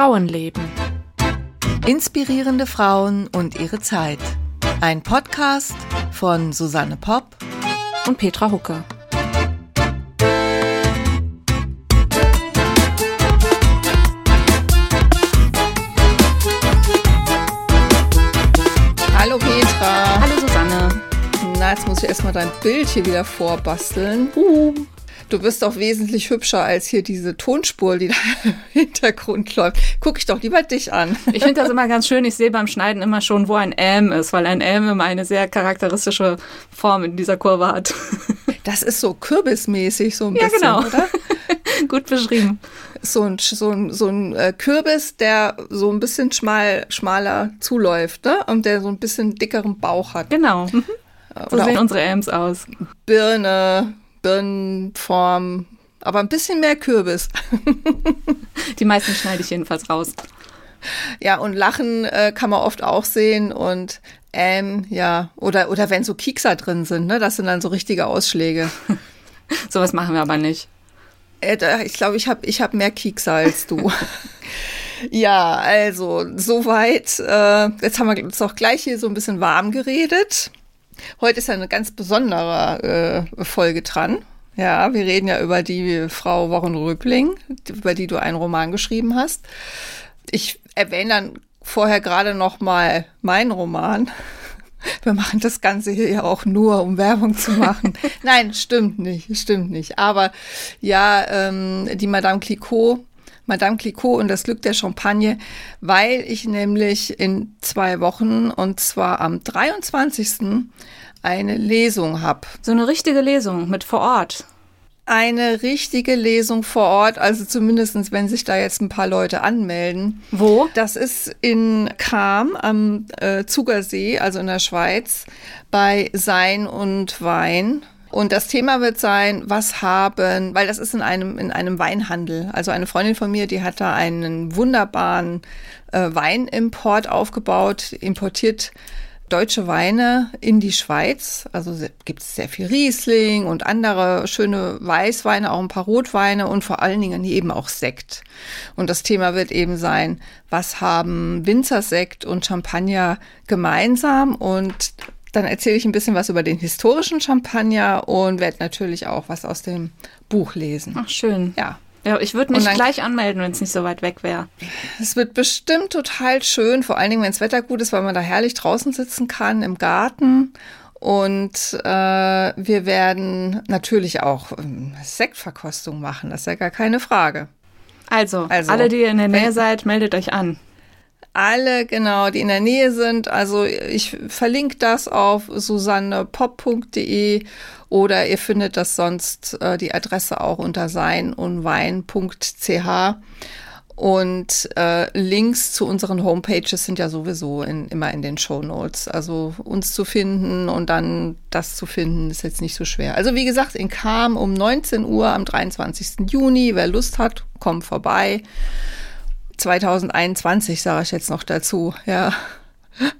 Frauenleben. Inspirierende Frauen und ihre Zeit. Ein Podcast von Susanne Popp und Petra Hucke. Hallo Petra. Hallo Susanne. Na, jetzt muss ich erstmal dein Bild hier wieder vorbasteln. Uh. Du bist doch wesentlich hübscher als hier diese Tonspur, die da im Hintergrund läuft. Guck ich doch lieber dich an. Ich finde das immer ganz schön. Ich sehe beim Schneiden immer schon, wo ein M ist, weil ein M immer eine sehr charakteristische Form in dieser Kurve hat. Das ist so kürbismäßig, so ein ja, bisschen, genau. oder? Gut beschrieben. So ein, so ein, so ein äh, Kürbis, der so ein bisschen schmal, schmaler zuläuft, ne? Und der so ein bisschen dickeren Bauch hat. Genau. Mhm. So sehen unsere M's aus. Birne, Birnenform, aber ein bisschen mehr Kürbis. Die meisten schneide ich jedenfalls raus. Ja, und Lachen äh, kann man oft auch sehen und ähm, ja, oder, oder wenn so Kiekser drin sind, ne, das sind dann so richtige Ausschläge. Sowas machen wir aber nicht. Äh, da- ich glaube, ich habe ich hab mehr Kiekser als du. ja, also, soweit. Äh, jetzt haben wir uns doch gleich hier so ein bisschen warm geredet. Heute ist ja eine ganz besondere äh, Folge dran. Ja, wir reden ja über die Frau Wochenröbling, über die du einen Roman geschrieben hast. Ich erwähne dann vorher gerade noch mal meinen Roman. Wir machen das Ganze hier ja auch nur, um Werbung zu machen. Nein, stimmt nicht, stimmt nicht. Aber ja, ähm, die Madame Clicquot, Madame Clicquot und das Glück der Champagne, weil ich nämlich in zwei Wochen und zwar am 23. eine Lesung habe. So eine richtige Lesung mit vor Ort. Eine richtige Lesung vor Ort, also zumindestens, wenn sich da jetzt ein paar Leute anmelden. Wo? Das ist in Cham am äh, Zugersee, also in der Schweiz, bei Sein und Wein. Und das Thema wird sein, was haben, weil das ist in einem, in einem Weinhandel. Also eine Freundin von mir, die hat da einen wunderbaren äh, Weinimport aufgebaut, importiert deutsche Weine in die Schweiz. Also gibt es sehr viel Riesling und andere schöne Weißweine, auch ein paar Rotweine und vor allen Dingen eben auch Sekt. Und das Thema wird eben sein, was haben Winzersekt und Champagner gemeinsam? Und dann erzähle ich ein bisschen was über den historischen Champagner und werde natürlich auch was aus dem Buch lesen. Ach, schön. Ja, Ja, ich würde mich dann- gleich anmelden, wenn es nicht so weit weg wäre. Es wird bestimmt total schön, vor allen Dingen, wenn das Wetter gut ist, weil man da herrlich draußen sitzen kann im Garten. Und äh, wir werden natürlich auch ähm, Sektverkostung machen, das ist ja gar keine Frage. Also, Also, alle, die ihr in der Nähe seid, meldet euch an. Alle, genau, die in der Nähe sind. Also ich verlinke das auf susannepop.de oder ihr findet das sonst äh, die Adresse auch unter seinundwein.ch. Und äh, Links zu unseren Homepages sind ja sowieso in, immer in den Show Notes. Also uns zu finden und dann das zu finden, ist jetzt nicht so schwer. Also wie gesagt, in Kam um 19 Uhr am 23. Juni. Wer Lust hat, kommt vorbei. 2021 sage ich jetzt noch dazu, ja.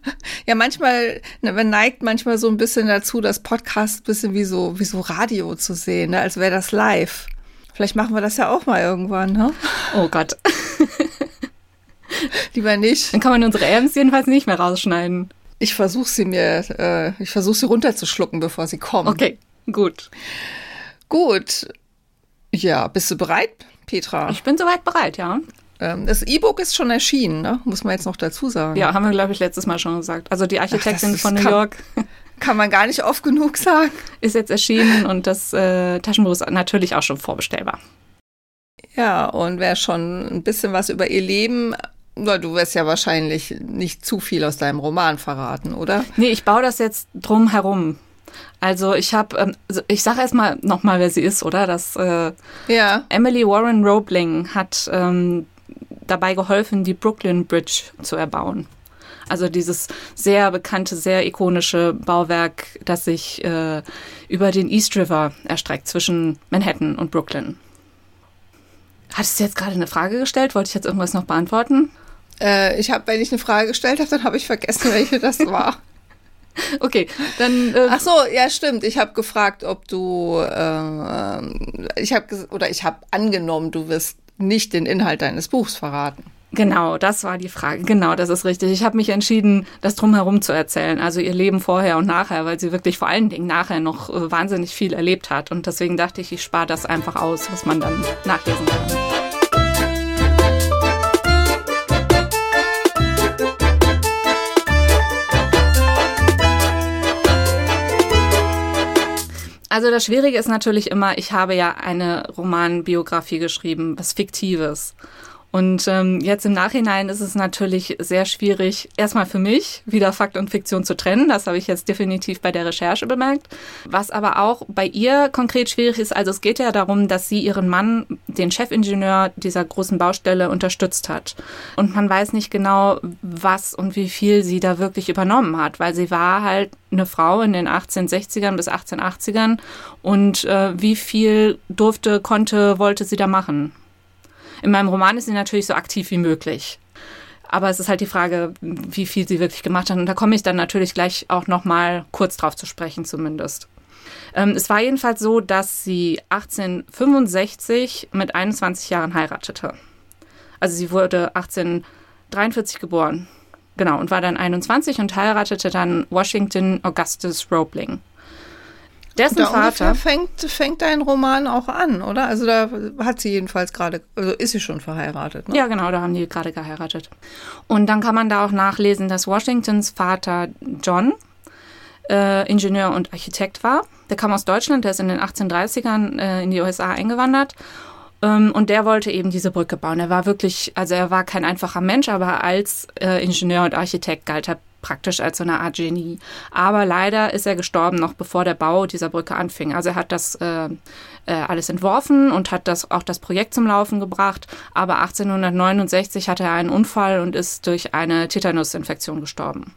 Ja, manchmal, ne, man neigt manchmal so ein bisschen dazu, das Podcast ein bisschen wie so, wie so Radio zu sehen, ne? als wäre das live. Vielleicht machen wir das ja auch mal irgendwann, ne? Oh Gott. Lieber nicht. Dann kann man unsere M's jedenfalls nicht mehr rausschneiden. Ich versuche sie mir, äh, ich versuche sie runterzuschlucken, bevor sie kommen. Okay, gut. Gut. Ja, bist du bereit, Petra? Ich bin soweit bereit, ja. Ähm, das E-Book ist schon erschienen, ne? Muss man jetzt noch dazu sagen. Ja, haben wir, glaube ich, letztes Mal schon gesagt. Also die Architektin ist- von New kann- York Kann man gar nicht oft genug sagen. ist jetzt erschienen und das äh, Taschenbuch ist natürlich auch schon vorbestellbar. Ja, und wer schon ein bisschen was über ihr Leben, na, du wirst ja wahrscheinlich nicht zu viel aus deinem Roman verraten, oder? Nee, ich baue das jetzt drum herum. Also ich habe, ähm, also ich sage erstmal nochmal, wer sie ist, oder? Das äh, Ja, Emily Warren Roebling hat ähm, dabei geholfen, die Brooklyn Bridge zu erbauen. Also dieses sehr bekannte, sehr ikonische Bauwerk, das sich äh, über den East River erstreckt zwischen Manhattan und Brooklyn. Hattest du jetzt gerade eine Frage gestellt? Wollte ich jetzt irgendwas noch beantworten? äh, ich habe, wenn ich eine Frage gestellt habe, dann habe ich vergessen, welche das war. Okay, dann äh, Ach so, ja, stimmt. Ich habe gefragt, ob du, ähm, ich habe oder ich habe angenommen, du wirst nicht den Inhalt deines Buchs verraten. Genau, das war die Frage. Genau, das ist richtig. Ich habe mich entschieden, das drumherum zu erzählen, also ihr Leben vorher und nachher, weil sie wirklich vor allen Dingen nachher noch äh, wahnsinnig viel erlebt hat. Und deswegen dachte ich, ich spare das einfach aus, was man dann nachlesen kann. Also das Schwierige ist natürlich immer, ich habe ja eine Romanbiografie geschrieben, was Fiktives. Und ähm, jetzt im Nachhinein ist es natürlich sehr schwierig, erstmal für mich wieder Fakt und Fiktion zu trennen. Das habe ich jetzt definitiv bei der Recherche bemerkt. Was aber auch bei ihr konkret schwierig ist, also es geht ja darum, dass sie ihren Mann, den Chefingenieur dieser großen Baustelle, unterstützt hat. Und man weiß nicht genau, was und wie viel sie da wirklich übernommen hat, weil sie war halt eine Frau in den 1860ern bis 1880ern und äh, wie viel durfte, konnte, wollte sie da machen. In meinem Roman ist sie natürlich so aktiv wie möglich. Aber es ist halt die Frage, wie viel sie wirklich gemacht hat. Und da komme ich dann natürlich gleich auch noch mal kurz drauf zu sprechen, zumindest. Ähm, es war jedenfalls so, dass sie 1865 mit 21 Jahren heiratete. Also sie wurde 1843 geboren. Genau, und war dann 21 und heiratete dann Washington Augustus Roebling. Dessen da Vater fängt, fängt dein Roman auch an, oder? Also da hat sie jedenfalls gerade, also ist sie schon verheiratet. Ne? Ja, genau, da haben die gerade geheiratet. Und dann kann man da auch nachlesen, dass Washingtons Vater John äh, Ingenieur und Architekt war. Der kam aus Deutschland, der ist in den 1830ern äh, in die USA eingewandert. Ähm, und der wollte eben diese Brücke bauen. Er war wirklich, also er war kein einfacher Mensch, aber als äh, Ingenieur und Architekt galt er praktisch als so eine Art Genie. Aber leider ist er gestorben, noch bevor der Bau dieser Brücke anfing. Also er hat das äh, äh, alles entworfen und hat das auch das Projekt zum Laufen gebracht. Aber 1869 hatte er einen Unfall und ist durch eine Tetanusinfektion gestorben.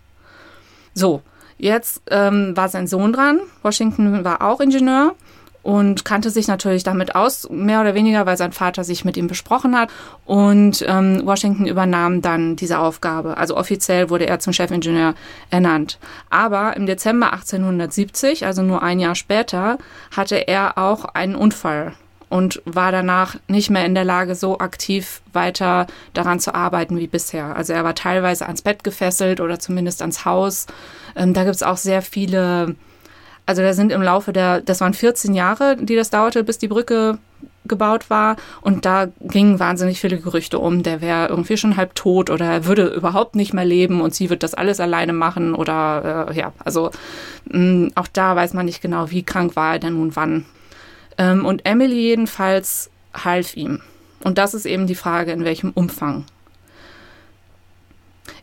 So, jetzt ähm, war sein Sohn dran. Washington war auch Ingenieur und kannte sich natürlich damit aus, mehr oder weniger, weil sein Vater sich mit ihm besprochen hat. Und ähm, Washington übernahm dann diese Aufgabe. Also offiziell wurde er zum Chefingenieur ernannt. Aber im Dezember 1870, also nur ein Jahr später, hatte er auch einen Unfall und war danach nicht mehr in der Lage, so aktiv weiter daran zu arbeiten wie bisher. Also er war teilweise ans Bett gefesselt oder zumindest ans Haus. Ähm, da gibt es auch sehr viele also da sind im Laufe der, das waren 14 Jahre, die das dauerte, bis die Brücke gebaut war. Und da gingen wahnsinnig viele Gerüchte um, der wäre irgendwie schon halb tot oder er würde überhaupt nicht mehr leben und sie wird das alles alleine machen oder äh, ja, also mh, mm, auch da weiß man nicht genau, wie krank war er denn nun wann. Ähm, und Emily jedenfalls half ihm. Und das ist eben die Frage, in welchem Umfang.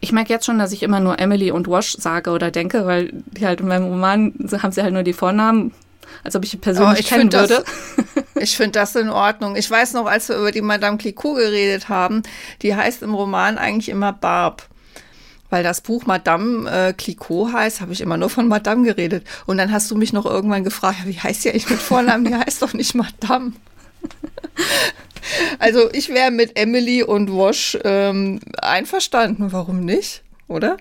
Ich merke jetzt schon, dass ich immer nur Emily und Wash sage oder denke, weil die halt in meinem Roman haben sie halt nur die Vornamen, als ob ich die persönlich oh, ich kennen würde. Das, ich finde das in Ordnung. Ich weiß noch, als wir über die Madame Clicquot geredet haben, die heißt im Roman eigentlich immer Barb. Weil das Buch Madame äh, Clicquot heißt, habe ich immer nur von Madame geredet. Und dann hast du mich noch irgendwann gefragt, wie heißt die eigentlich mit Vornamen? Die heißt doch nicht Madame. Also ich wäre mit Emily und Wash ähm, einverstanden. Warum nicht, oder?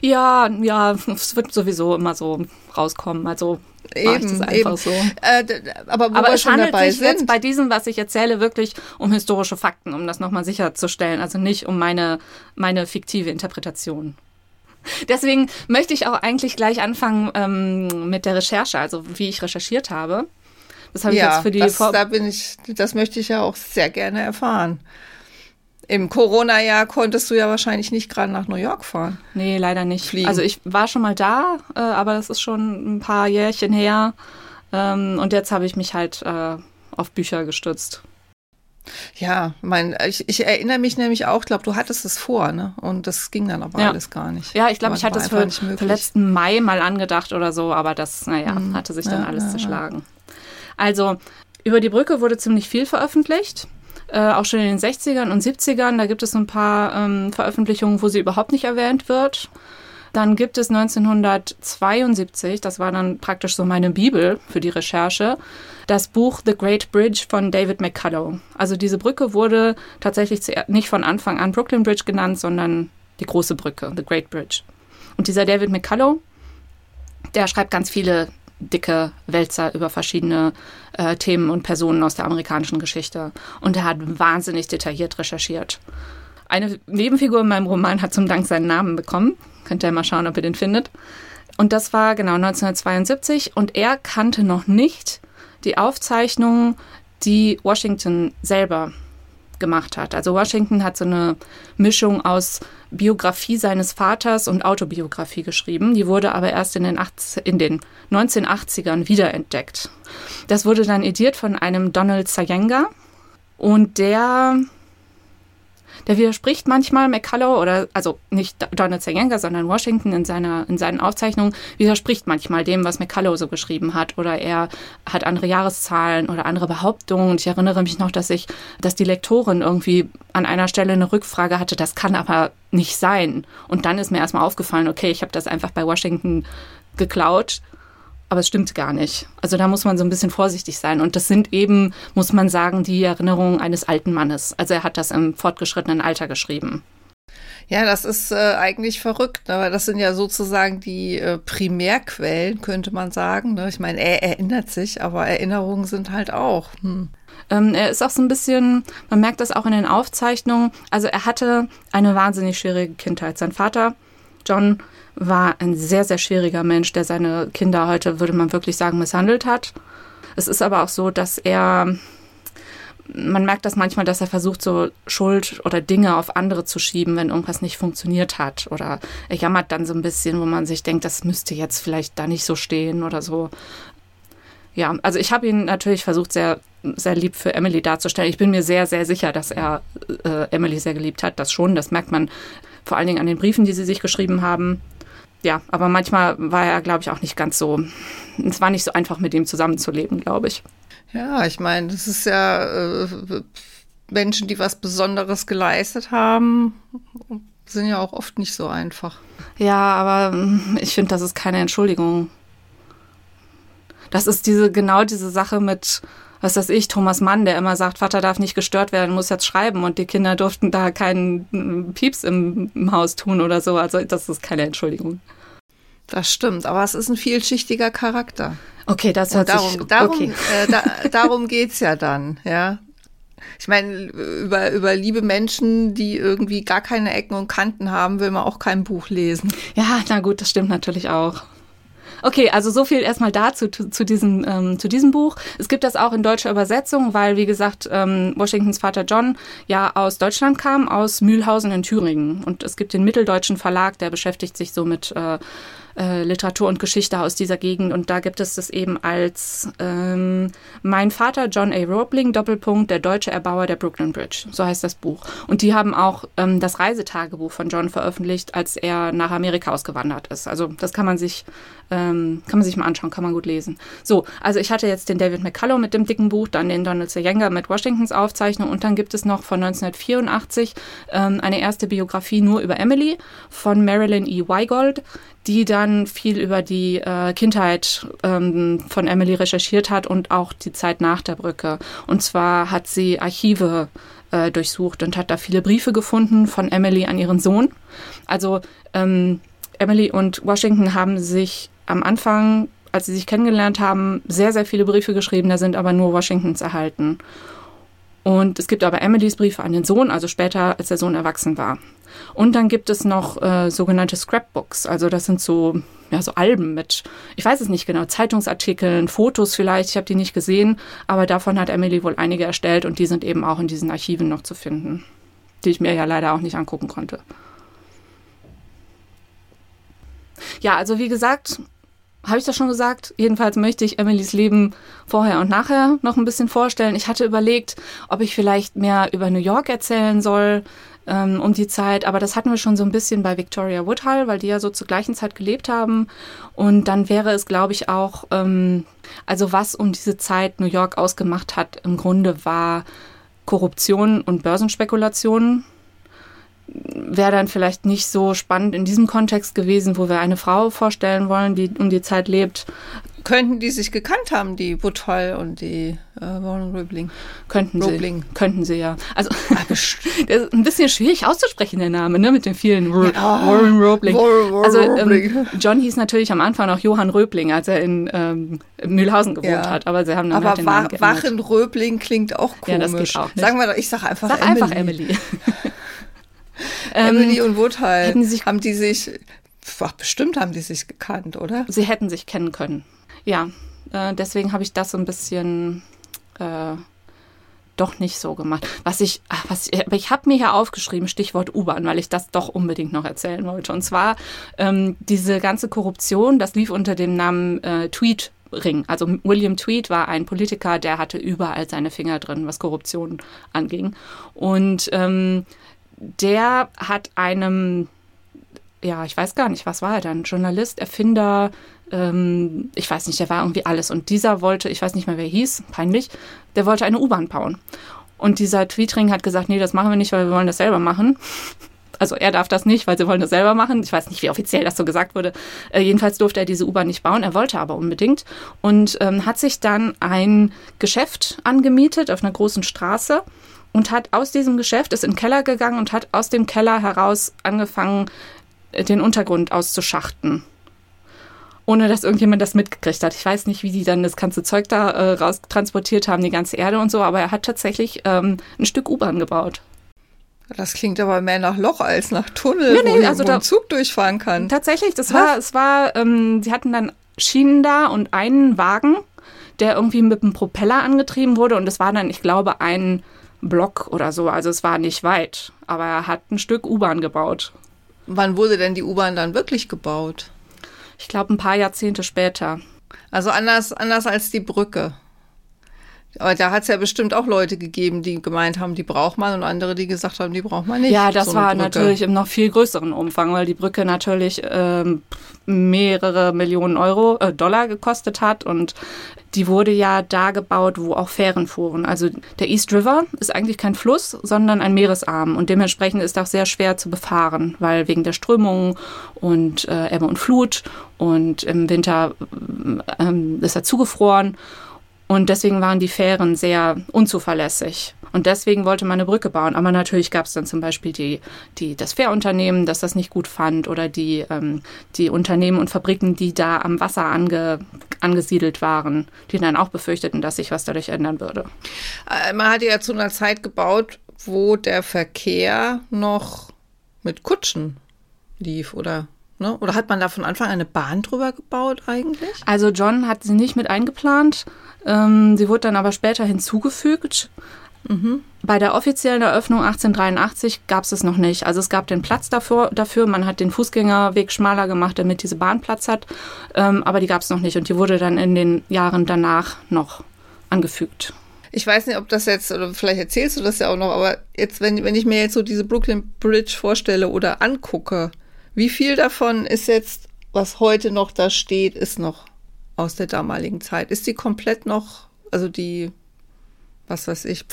Ja, ja, es wird sowieso immer so rauskommen. Also eben, eben. so. Äh, aber wo aber wir es schon handelt dabei sich sind. jetzt bei diesem, was ich erzähle, wirklich um historische Fakten, um das nochmal sicherzustellen. Also nicht um meine, meine fiktive Interpretation. Deswegen möchte ich auch eigentlich gleich anfangen ähm, mit der Recherche, also wie ich recherchiert habe. Das habe ich ja, jetzt für die das, Vor da bin ich, das möchte ich ja auch sehr gerne erfahren. Im Corona-Jahr konntest du ja wahrscheinlich nicht gerade nach New York fahren. Nee, leider nicht. Fliegen. Also ich war schon mal da, äh, aber das ist schon ein paar Jährchen her. Ähm, und jetzt habe ich mich halt äh, auf Bücher gestützt. Ja, mein, ich, ich erinnere mich nämlich auch, glaube du hattest es vor, ne? Und das ging dann aber ja. alles gar nicht. Ja, ich glaube, ich hatte es für, für letzten Mai mal angedacht oder so, aber das, naja, mhm. hatte sich dann ja, alles ja, zerschlagen. Also über die Brücke wurde ziemlich viel veröffentlicht. Äh, auch schon in den 60ern und 70ern. Da gibt es ein paar ähm, Veröffentlichungen, wo sie überhaupt nicht erwähnt wird. Dann gibt es 1972, das war dann praktisch so meine Bibel für die Recherche, das Buch The Great Bridge von David McCullough. Also diese Brücke wurde tatsächlich nicht von Anfang an Brooklyn Bridge genannt, sondern die große Brücke, The Great Bridge. Und dieser David McCullough, der schreibt ganz viele dicke Wälzer über verschiedene äh, Themen und Personen aus der amerikanischen Geschichte. Und er hat wahnsinnig detailliert recherchiert. Eine Nebenfigur in meinem Roman hat zum Dank seinen Namen bekommen. Könnt ihr mal schauen, ob ihr den findet. Und das war genau 1972 und er kannte noch nicht die Aufzeichnungen, die Washington selber gemacht hat. Also Washington hat so eine Mischung aus Biografie seines Vaters und Autobiografie geschrieben. Die wurde aber erst in den, 80, in den 1980ern wiederentdeckt. Das wurde dann ediert von einem Donald Sayenga und der der widerspricht manchmal McCullough oder also nicht Donald Sayenga, sondern Washington in seiner in seinen Aufzeichnungen widerspricht manchmal dem, was McCullough so geschrieben hat oder er hat andere Jahreszahlen oder andere Behauptungen. Und ich erinnere mich noch, dass ich, dass die Lektorin irgendwie an einer Stelle eine Rückfrage hatte, das kann aber nicht sein. Und dann ist mir erstmal aufgefallen, okay, ich habe das einfach bei Washington geklaut aber es stimmt gar nicht. Also da muss man so ein bisschen vorsichtig sein. Und das sind eben, muss man sagen, die Erinnerungen eines alten Mannes. Also er hat das im fortgeschrittenen Alter geschrieben. Ja, das ist äh, eigentlich verrückt, aber das sind ja sozusagen die äh, Primärquellen, könnte man sagen. Ne? Ich meine, er erinnert sich, aber Erinnerungen sind halt auch. Hm. Ähm, er ist auch so ein bisschen, man merkt das auch in den Aufzeichnungen. Also er hatte eine wahnsinnig schwierige Kindheit. Sein Vater, John, war ein sehr, sehr schwieriger Mensch, der seine Kinder heute, würde man wirklich sagen, misshandelt hat. Es ist aber auch so, dass er, man merkt das manchmal, dass er versucht, so Schuld oder Dinge auf andere zu schieben, wenn irgendwas nicht funktioniert hat. Oder er jammert dann so ein bisschen, wo man sich denkt, das müsste jetzt vielleicht da nicht so stehen oder so. Ja, also ich habe ihn natürlich versucht, sehr, sehr lieb für Emily darzustellen. Ich bin mir sehr, sehr sicher, dass er äh, Emily sehr geliebt hat. Das schon, das merkt man vor allen Dingen an den Briefen, die sie sich geschrieben haben ja, aber manchmal war er, glaube ich, auch nicht ganz so. Es war nicht so einfach, mit ihm zusammenzuleben, glaube ich. Ja, ich meine, das ist ja äh, Menschen, die was Besonderes geleistet haben, sind ja auch oft nicht so einfach. Ja, aber hm, ich finde, das ist keine Entschuldigung. Das ist diese genau diese Sache mit, was weiß ich, Thomas Mann, der immer sagt, Vater darf nicht gestört werden, muss jetzt schreiben und die Kinder durften da keinen hm, Pieps im, im Haus tun oder so. Also das ist keine Entschuldigung. Das stimmt, aber es ist ein vielschichtiger Charakter. Okay, das hört darum, sich, darum, okay. äh, da, darum geht's ja dann, ja. Ich meine, über, über liebe Menschen, die irgendwie gar keine Ecken und Kanten haben, will man auch kein Buch lesen. Ja, na gut, das stimmt natürlich auch. Okay, also so viel erstmal dazu, zu, zu, diesem, ähm, zu diesem Buch. Es gibt das auch in deutscher Übersetzung, weil, wie gesagt, ähm, Washingtons Vater John ja aus Deutschland kam, aus Mühlhausen in Thüringen. Und es gibt den Mitteldeutschen Verlag, der beschäftigt sich so mit äh, äh, Literatur und Geschichte aus dieser Gegend. Und da gibt es das eben als ähm, Mein Vater John A. Roebling, Doppelpunkt, der deutsche Erbauer der Brooklyn Bridge. So heißt das Buch. Und die haben auch ähm, das Reisetagebuch von John veröffentlicht, als er nach Amerika ausgewandert ist. Also das kann man sich, ähm, kann man sich mal anschauen, kann man gut lesen. So, also ich hatte jetzt den David McCullough mit dem dicken Buch, dann den Donald Sayenga mit Washingtons Aufzeichnung und dann gibt es noch von 1984 ähm, eine erste Biografie nur über Emily von Marilyn E. Weigold die dann viel über die äh, Kindheit ähm, von Emily recherchiert hat und auch die Zeit nach der Brücke. Und zwar hat sie Archive äh, durchsucht und hat da viele Briefe gefunden von Emily an ihren Sohn. Also ähm, Emily und Washington haben sich am Anfang, als sie sich kennengelernt haben, sehr, sehr viele Briefe geschrieben, da sind aber nur Washingtons erhalten. Und es gibt aber Emilys Briefe an den Sohn, also später, als der Sohn erwachsen war. Und dann gibt es noch äh, sogenannte Scrapbooks. Also das sind so, ja, so Alben mit, ich weiß es nicht genau, Zeitungsartikeln, Fotos vielleicht. Ich habe die nicht gesehen, aber davon hat Emily wohl einige erstellt und die sind eben auch in diesen Archiven noch zu finden, die ich mir ja leider auch nicht angucken konnte. Ja, also wie gesagt, habe ich das schon gesagt? Jedenfalls möchte ich Emilys Leben vorher und nachher noch ein bisschen vorstellen. Ich hatte überlegt, ob ich vielleicht mehr über New York erzählen soll ähm, um die Zeit. Aber das hatten wir schon so ein bisschen bei Victoria Woodhull, weil die ja so zur gleichen Zeit gelebt haben. Und dann wäre es, glaube ich, auch, ähm, also was um diese Zeit New York ausgemacht hat, im Grunde war Korruption und Börsenspekulation wäre dann vielleicht nicht so spannend in diesem Kontext gewesen, wo wir eine Frau vorstellen wollen, die um die Zeit lebt, Könnten die sich gekannt haben, die Woodhull und die äh, Warren Roebling? Könnten Roebling. sie. Könnten sie, ja. Also, der ist ein bisschen schwierig auszusprechen, der Name, ne, mit den vielen Ro ja, Warren. Warren, also, ähm, John hieß natürlich am Anfang auch Johann Röbling, als er in ähm, Mühlhausen gewohnt ja. hat, aber sie haben dann aber halt den Namen. Wachen Röbling klingt auch komisch. Ja, das geht auch nicht. Sagen wir doch, ich sage einfach Sag Emily. einfach Emily. Ähm, Emily und Woodhull, die sich, haben die sich, ach, bestimmt haben die sich gekannt, oder? Sie hätten sich kennen können. Ja, äh, deswegen habe ich das so ein bisschen äh, doch nicht so gemacht. Was ich, ach, was ich, ich habe mir hier aufgeschrieben, Stichwort U-Bahn, weil ich das doch unbedingt noch erzählen wollte. Und zwar ähm, diese ganze Korruption, das lief unter dem Namen äh, Tweet Ring. Also William Tweed war ein Politiker, der hatte überall seine Finger drin, was Korruption anging. Und ähm, der hat einem, ja, ich weiß gar nicht, was war er dann? Journalist, Erfinder, ähm, ich weiß nicht, der war irgendwie alles. Und dieser wollte, ich weiß nicht mehr, wer hieß, peinlich, der wollte eine U-Bahn bauen. Und dieser Tweetring hat gesagt, nee, das machen wir nicht, weil wir wollen das selber machen. Also er darf das nicht, weil sie wollen das selber machen. Ich weiß nicht, wie offiziell das so gesagt wurde. Äh, jedenfalls durfte er diese U-Bahn nicht bauen. Er wollte aber unbedingt und ähm, hat sich dann ein Geschäft angemietet auf einer großen Straße und hat aus diesem Geschäft, ist in den Keller gegangen und hat aus dem Keller heraus angefangen, den Untergrund auszuschachten ohne dass irgendjemand das mitgekriegt hat. Ich weiß nicht, wie die dann das ganze Zeug da äh, raus transportiert haben, die ganze Erde und so, aber er hat tatsächlich ähm, ein Stück U-Bahn gebaut. Das klingt aber mehr nach Loch als nach Tunnel, nee, nee, wo, also wo da, ein Zug durchfahren kann. Tatsächlich, das war, es war, ähm, sie hatten dann Schienen da und einen Wagen, der irgendwie mit einem Propeller angetrieben wurde und es war dann, ich glaube, ein Block oder so. Also es war nicht weit, aber er hat ein Stück U-Bahn gebaut. Wann wurde denn die U-Bahn dann wirklich gebaut? Ich glaube, ein paar Jahrzehnte später. Also anders, anders als die Brücke. Aber da hat es ja bestimmt auch Leute gegeben, die gemeint haben, die braucht man und andere, die gesagt haben, die braucht man nicht. Ja, das so war Brücke. natürlich im noch viel größeren Umfang, weil die Brücke natürlich ähm, mehrere Millionen Euro, äh, Dollar gekostet hat und die wurde ja da gebaut, wo auch Fähren fuhren. Also der East River ist eigentlich kein Fluss, sondern ein Meeresarm und dementsprechend ist auch sehr schwer zu befahren, weil wegen der Strömungen und äh, Ebbe und Flut und im Winter äh, ist er zugefroren und deswegen waren die Fähren sehr unzuverlässig. Und deswegen wollte man eine Brücke bauen. Aber natürlich gab es dann zum Beispiel die, die, das Fährunternehmen, das das nicht gut fand, oder die, ähm, die Unternehmen und Fabriken, die da am Wasser ange, angesiedelt waren, die dann auch befürchteten, dass sich was dadurch ändern würde. Äh, man hatte ja zu einer Zeit gebaut, wo der Verkehr noch mit Kutschen lief, oder? Ne? Oder hat man da von Anfang an eine Bahn drüber gebaut eigentlich? Also John hat sie nicht mit eingeplant. Ähm, sie wurde dann aber später hinzugefügt. Mhm. Bei der offiziellen Eröffnung 1883 gab es es noch nicht. Also es gab den Platz dafür, dafür. man hat den Fußgängerweg schmaler gemacht, damit diese Bahn Platz hat, ähm, aber die gab es noch nicht und die wurde dann in den Jahren danach noch angefügt. Ich weiß nicht, ob das jetzt, oder vielleicht erzählst du das ja auch noch, aber jetzt, wenn, wenn ich mir jetzt so diese Brooklyn Bridge vorstelle oder angucke, wie viel davon ist jetzt, was heute noch da steht, ist noch aus der damaligen Zeit? Ist die komplett noch, also die, was weiß ich,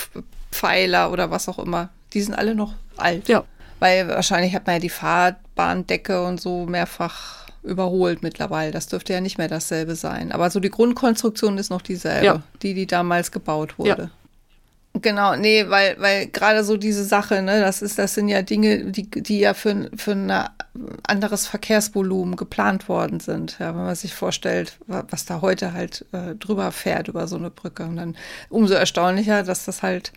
Pfeiler oder was auch immer, die sind alle noch alt? Ja. Weil wahrscheinlich hat man ja die Fahrbahndecke und so mehrfach überholt mittlerweile. Das dürfte ja nicht mehr dasselbe sein. Aber so die Grundkonstruktion ist noch dieselbe, ja. die, die damals gebaut wurde. Ja. Genau, nee, weil, weil gerade so diese Sache, ne, das ist, das sind ja Dinge, die, die ja für, für ein anderes Verkehrsvolumen geplant worden sind. Ja, wenn man sich vorstellt, was da heute halt äh, drüber fährt über so eine Brücke. Und dann umso erstaunlicher, dass das halt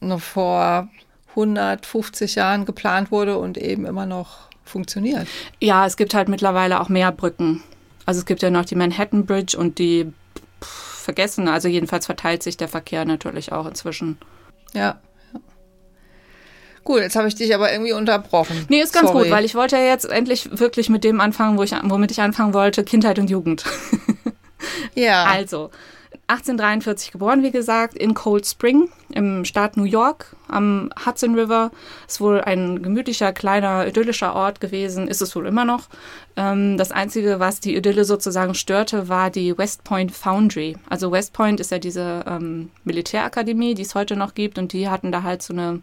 noch vor 150 Jahren geplant wurde und eben immer noch funktioniert. Ja, es gibt halt mittlerweile auch mehr Brücken. Also es gibt ja noch die Manhattan Bridge und die vergessen. Also jedenfalls verteilt sich der Verkehr natürlich auch inzwischen. Ja. Gut, jetzt habe ich dich aber irgendwie unterbrochen. Nee, ist ganz Sorry. gut, weil ich wollte ja jetzt endlich wirklich mit dem anfangen, wo ich, womit ich anfangen wollte, Kindheit und Jugend. ja. Also, 1843 geboren, wie gesagt, in Cold Spring im Staat New York am Hudson River. Ist wohl ein gemütlicher, kleiner, idyllischer Ort gewesen, ist es wohl immer noch. Ähm, das Einzige, was die Idylle sozusagen störte, war die West Point Foundry. Also West Point ist ja diese ähm, Militärakademie, die es heute noch gibt und die hatten da halt so eine,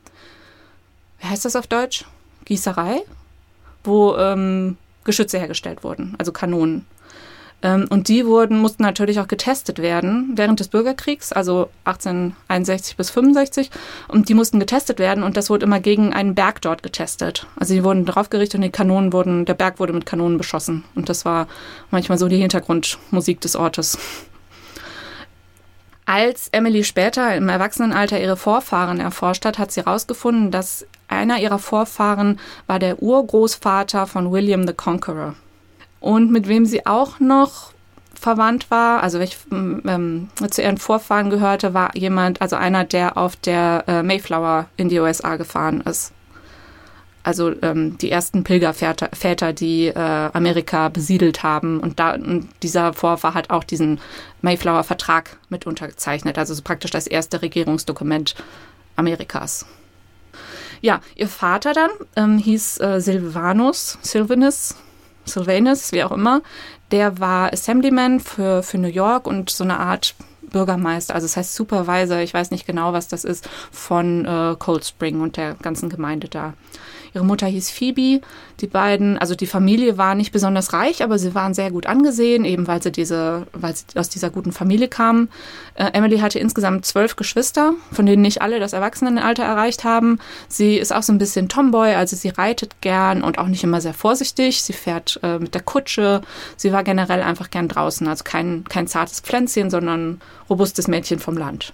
wie heißt das auf Deutsch? Gießerei, wo ähm, Geschütze hergestellt wurden, also Kanonen. Ähm, und die wurden, mussten natürlich auch getestet werden während des Bürgerkriegs, also 1861 bis 65. Und die mussten getestet werden und das wurde immer gegen einen Berg dort getestet. Also die wurden drauf gerichtet und die Kanonen wurden, der Berg wurde mit Kanonen beschossen. Und das war manchmal so die Hintergrundmusik des Ortes. Als Emily später im Erwachsenenalter ihre Vorfahren erforscht hat, hat sie herausgefunden, dass einer ihrer Vorfahren war der Urgroßvater von William the Conqueror. Und mit wem sie auch noch verwandt war, also welch, ähm, zu ihren Vorfahren gehörte, war jemand, also einer, der auf der äh, Mayflower in die USA gefahren ist. Also ähm, die ersten Pilgerväter, Väter, die äh, Amerika besiedelt haben. Und, da, und dieser Vorfahr hat auch diesen Mayflower-Vertrag mit unterzeichnet. Also so praktisch das erste Regierungsdokument Amerikas. Ja, ihr Vater dann ähm, hieß äh, Silvanus, Sylvanus, Sylvanus, wie auch immer. Der war Assemblyman für, für New York und so eine Art Bürgermeister, also das heißt Supervisor, ich weiß nicht genau, was das ist, von äh, Cold Spring und der ganzen Gemeinde da. Ihre Mutter hieß Phoebe. Die beiden, also die Familie war nicht besonders reich, aber sie waren sehr gut angesehen, eben weil sie diese, weil sie aus dieser guten Familie kamen. Äh, Emily hatte insgesamt zwölf Geschwister, von denen nicht alle das Erwachsenenalter erreicht haben. Sie ist auch so ein bisschen Tomboy, also sie reitet gern und auch nicht immer sehr vorsichtig. Sie fährt äh, mit der Kutsche. Sie war generell einfach gern draußen, also kein, kein zartes Pflänzchen, sondern robustes Mädchen vom Land.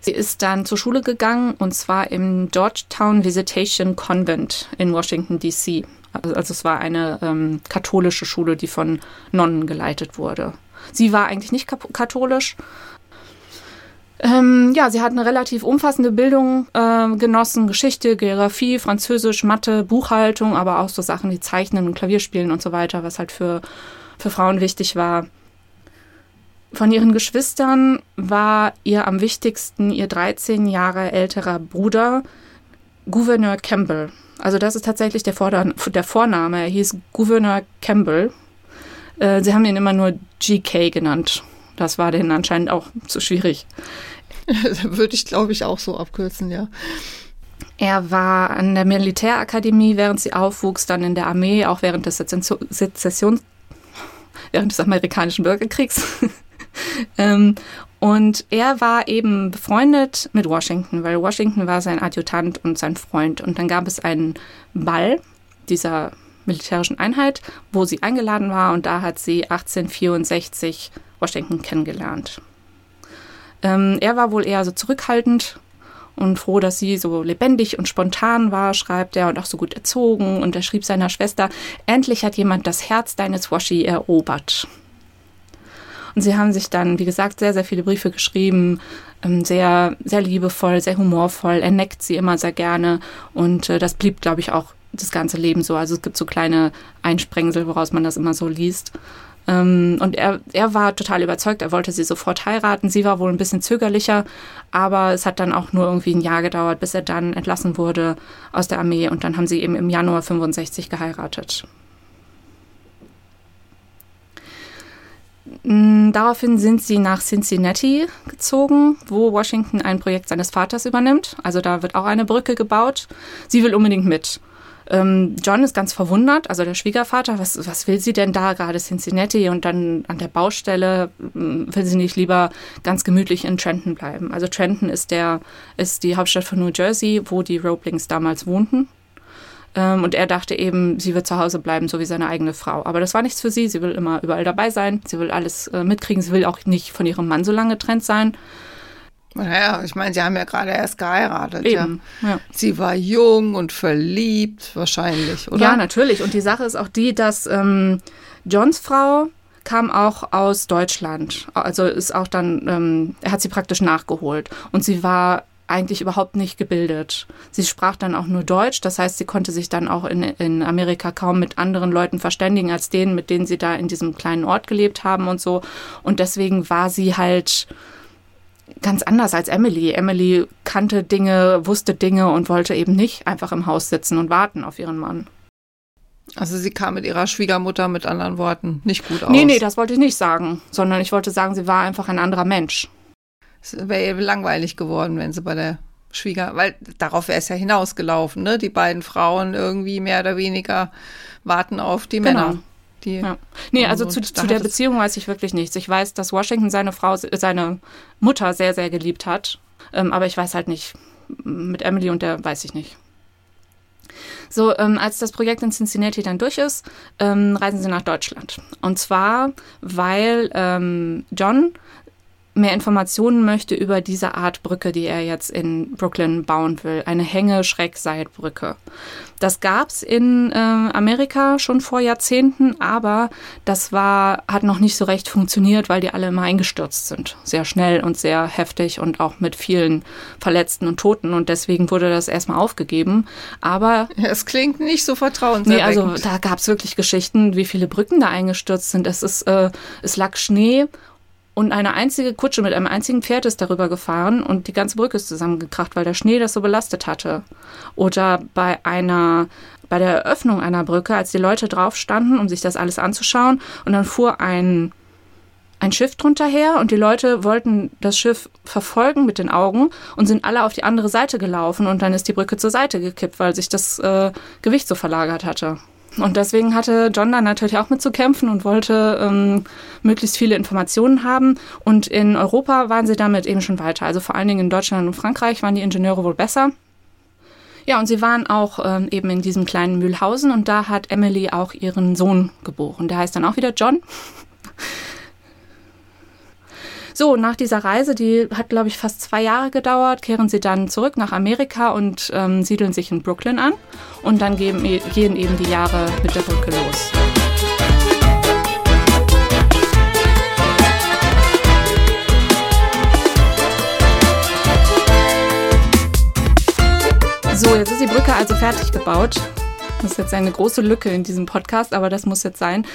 Sie ist dann zur Schule gegangen und zwar im Georgetown Visitation Convent in Washington, D.C. Also, also es war eine ähm, katholische Schule, die von Nonnen geleitet wurde. Sie war eigentlich nicht katholisch. Ähm, ja, sie hat eine relativ umfassende Bildung äh, genossen. Geschichte, Geografie, Französisch, Mathe, Buchhaltung, aber auch so Sachen wie Zeichnen und Klavierspielen und so weiter, was halt für, für Frauen wichtig war. Von ihren Geschwistern war ihr am wichtigsten ihr 13 Jahre älterer Bruder Gouverneur Campbell. Also das ist tatsächlich der, Vorder der Vorname. Er hieß Gouverneur Campbell. Äh, sie haben ihn immer nur GK genannt. Das war denen anscheinend auch zu schwierig. Würde ich, glaube ich, auch so abkürzen, ja. Er war an der Militärakademie, während sie aufwuchs, dann in der Armee, auch während des Sezessions während des amerikanischen Bürgerkriegs. ähm, und er war eben befreundet mit Washington, weil Washington war sein Adjutant und sein Freund. Und dann gab es einen Ball dieser militärischen Einheit, wo sie eingeladen war und da hat sie 1864 Washington kennengelernt. Ähm, er war wohl eher so zurückhaltend und froh, dass sie so lebendig und spontan war, schreibt er, und auch so gut erzogen. Und er schrieb seiner Schwester, endlich hat jemand das Herz deines Washi erobert. Und sie haben sich dann, wie gesagt, sehr, sehr viele Briefe geschrieben, ähm, sehr, sehr liebevoll, sehr humorvoll. Er neckt sie immer sehr gerne und äh, das blieb, glaube ich, auch das ganze Leben so. Also es gibt so kleine Einsprengsel, woraus man das immer so liest. Ähm, und er, er war total überzeugt, er wollte sie sofort heiraten. Sie war wohl ein bisschen zögerlicher, aber es hat dann auch nur irgendwie ein Jahr gedauert, bis er dann entlassen wurde aus der Armee und dann haben sie eben im Januar 65 geheiratet. Daraufhin sind sie nach Cincinnati gezogen, wo Washington ein Projekt seines Vaters übernimmt. Also da wird auch eine Brücke gebaut. Sie will unbedingt mit. Ähm, John ist ganz verwundert, also der Schwiegervater, was, was will sie denn da gerade Cincinnati und dann an der Baustelle mm, will sie nicht lieber ganz gemütlich in Trenton bleiben. Also Trenton ist der, ist die Hauptstadt von New Jersey, wo die Roeblings damals wohnten. Ähm, und er dachte eben, sie wird zu Hause bleiben, so wie seine eigene Frau. Aber das war nichts für sie. Sie will immer überall dabei sein. Sie will alles äh, mitkriegen. Sie will auch nicht von ihrem Mann so lange getrennt sein. Naja, ich meine, sie haben ja gerade erst geheiratet. Eben, ja. ja. Sie war jung und verliebt, wahrscheinlich, oder? Ja, natürlich. Und die Sache ist auch die, dass ähm, Johns Frau kam auch aus Deutschland. Also ist auch dann, ähm, er hat sie praktisch nachgeholt. Und sie war eigentlich überhaupt nicht gebildet. Sie sprach dann auch nur Deutsch, das heißt, sie konnte sich dann auch in, in Amerika kaum mit anderen Leuten verständigen als denen, mit denen sie da in diesem kleinen Ort gelebt haben und so. Und deswegen war sie halt ganz anders als Emily. Emily kannte Dinge, wusste Dinge und wollte eben nicht einfach im Haus sitzen und warten auf ihren Mann. Also sie kam mit ihrer Schwiegermutter mit anderen Worten nicht gut aus. Nee, nee, das wollte ich nicht sagen, sondern ich wollte sagen, sie war einfach ein anderer Mensch. Es wäre langweilig geworden, wenn sie bei der Schwieger, weil darauf wäre es ja hinausgelaufen, ne? Die beiden Frauen irgendwie mehr oder weniger warten auf die genau. Männer. Die ja. Nee, also zu, zu der Beziehung weiß ich wirklich nichts. Ich weiß, dass Washington seine Frau, seine Mutter sehr, sehr geliebt hat. Ähm, aber ich weiß halt nicht, mit Emily und der weiß ich nicht. So, ähm, als das Projekt in Cincinnati dann durch ist, ähm, reisen sie nach Deutschland. Und zwar, weil ähm, John mehr Informationen möchte über diese Art Brücke, die er jetzt in Brooklyn bauen will. Eine Hänge-Schrägseilbrücke. Das gab's in äh, Amerika schon vor Jahrzehnten, aber das war, hat noch nicht so recht funktioniert, weil die alle immer eingestürzt sind. Sehr schnell und sehr heftig und auch mit vielen Verletzten und Toten. Und deswegen wurde das erstmal aufgegeben. Aber. Es klingt nicht so vertrauenserweckend. Nee, also da gab's wirklich Geschichten, wie viele Brücken da eingestürzt sind. Es ist, äh, es lag Schnee und eine einzige Kutsche mit einem einzigen Pferd ist darüber gefahren und die ganze Brücke ist zusammengekracht, weil der Schnee das so belastet hatte. Oder bei einer bei der Eröffnung einer Brücke, als die Leute drauf standen, um sich das alles anzuschauen, und dann fuhr ein ein Schiff drunter her und die Leute wollten das Schiff verfolgen mit den Augen und sind alle auf die andere Seite gelaufen und dann ist die Brücke zur Seite gekippt, weil sich das äh, Gewicht so verlagert hatte. Und deswegen hatte John dann natürlich auch mit zu kämpfen und wollte ähm, möglichst viele Informationen haben. Und in Europa waren sie damit eben schon weiter. Also vor allen Dingen in Deutschland und Frankreich waren die Ingenieure wohl besser. Ja, und sie waren auch ähm, eben in diesem kleinen Mühlhausen und da hat Emily auch ihren Sohn geboren. Der heißt dann auch wieder John. So, nach dieser Reise, die hat, glaube ich, fast zwei Jahre gedauert, kehren sie dann zurück nach Amerika und ähm, siedeln sich in Brooklyn an. Und dann gehen, gehen eben die Jahre mit der Brücke los. So, jetzt ist die Brücke also fertig gebaut. Das ist jetzt eine große Lücke in diesem Podcast, aber das muss jetzt sein.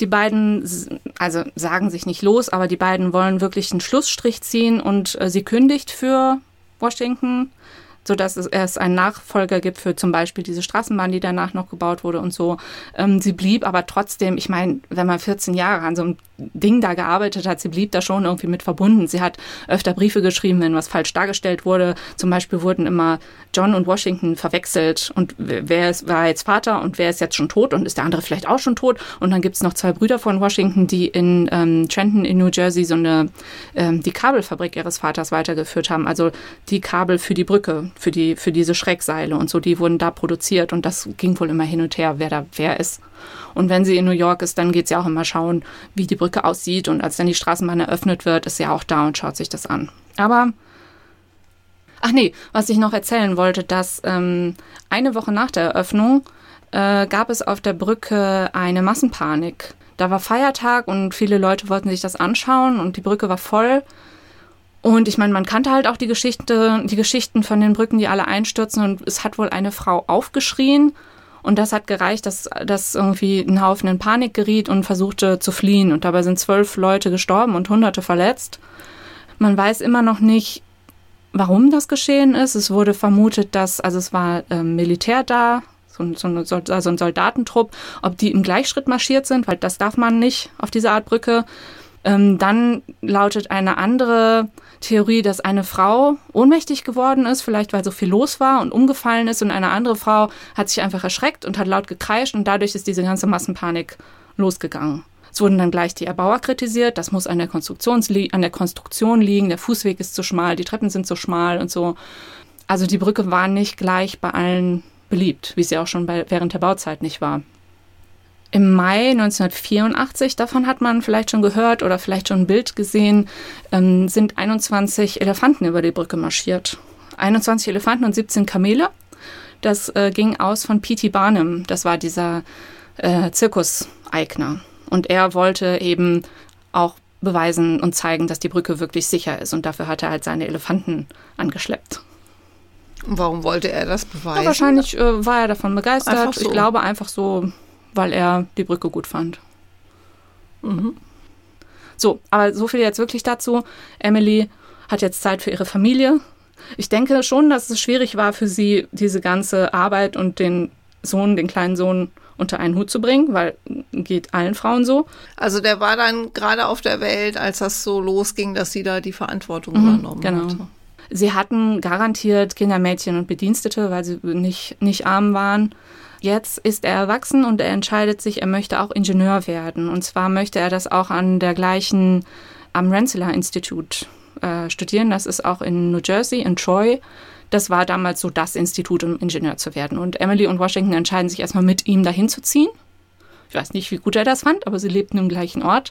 Die beiden, also sagen sich nicht los, aber die beiden wollen wirklich einen Schlussstrich ziehen und äh, sie kündigt für Washington sodass es erst einen Nachfolger gibt für zum Beispiel diese Straßenbahn, die danach noch gebaut wurde und so. Ähm, sie blieb aber trotzdem, ich meine, wenn man 14 Jahre an so einem Ding da gearbeitet hat, sie blieb da schon irgendwie mit verbunden. Sie hat öfter Briefe geschrieben, wenn was falsch dargestellt wurde. Zum Beispiel wurden immer John und Washington verwechselt und wer ist, war jetzt Vater und wer ist jetzt schon tot und ist der andere vielleicht auch schon tot. Und dann gibt es noch zwei Brüder von Washington, die in ähm, Trenton in New Jersey so eine ähm, die Kabelfabrik ihres Vaters weitergeführt haben. Also die Kabel für die Brücke für, die, für diese Schreckseile und so, die wurden da produziert und das ging wohl immer hin und her, wer da wer ist. Und wenn sie in New York ist, dann geht sie auch immer schauen, wie die Brücke aussieht und als dann die Straßenbahn eröffnet wird, ist sie auch da und schaut sich das an. Aber Ach nee, was ich noch erzählen wollte, dass ähm, eine Woche nach der Eröffnung äh, gab es auf der Brücke eine Massenpanik. Da war Feiertag und viele Leute wollten sich das anschauen und die Brücke war voll. Und ich meine, man kannte halt auch die Geschichte, die Geschichten von den Brücken, die alle einstürzen und es hat wohl eine Frau aufgeschrien und das hat gereicht, dass, dass irgendwie ein Haufen in Panik geriet und versuchte zu fliehen und dabei sind zwölf Leute gestorben und hunderte verletzt. Man weiß immer noch nicht, warum das geschehen ist. Es wurde vermutet, dass, also es war äh, Militär da, so, so, so, also ein Soldatentrupp, ob die im Gleichschritt marschiert sind, weil das darf man nicht auf diese Art Brücke. Ähm, dann lautet eine andere Theorie, dass eine Frau ohnmächtig geworden ist, vielleicht weil so viel los war und umgefallen ist und eine andere Frau hat sich einfach erschreckt und hat laut gekreischt und dadurch ist diese ganze Massenpanik losgegangen. Es wurden dann gleich die Erbauer kritisiert, das muss an der, an der Konstruktion liegen, der Fußweg ist zu schmal, die Treppen sind zu schmal und so. Also die Brücke war nicht gleich bei allen beliebt, wie sie auch schon bei, während der Bauzeit nicht war. Im Mai 1984, davon hat man vielleicht schon gehört oder vielleicht schon ein Bild gesehen, ähm, sind 21 Elefanten über die Brücke marschiert. 21 Elefanten und 17 Kamele. Das äh, ging aus von P.T. Barnum. Das war dieser äh, Zirkuseigner. Und er wollte eben auch beweisen und zeigen, dass die Brücke wirklich sicher ist. Und dafür hat er halt seine Elefanten angeschleppt. Warum wollte er das beweisen? Ja, wahrscheinlich äh, war er davon begeistert. So. Ich glaube einfach so, weil er die Brücke gut fand. Mhm. So, aber so viel jetzt wirklich dazu. Emily hat jetzt Zeit für ihre Familie. Ich denke schon, dass es schwierig war für sie, diese ganze Arbeit und den Sohn, den kleinen Sohn unter einen Hut zu bringen, weil geht allen Frauen so. Also der war dann gerade auf der Welt, als das so losging, dass sie da die Verantwortung mhm, übernommen genau. hatte. Sie hatten garantiert Kindermädchen und Bedienstete, weil sie nicht, nicht arm waren. Jetzt ist er erwachsen und er entscheidet sich, er möchte auch Ingenieur werden. Und zwar möchte er das auch an der gleichen, am Rensselaer Institut äh, studieren. Das ist auch in New Jersey, in Troy. Das war damals so das Institut, um Ingenieur zu werden. Und Emily und Washington entscheiden sich erstmal mit ihm dahin zu ziehen. Ich weiß nicht, wie gut er das fand, aber sie lebten im gleichen Ort.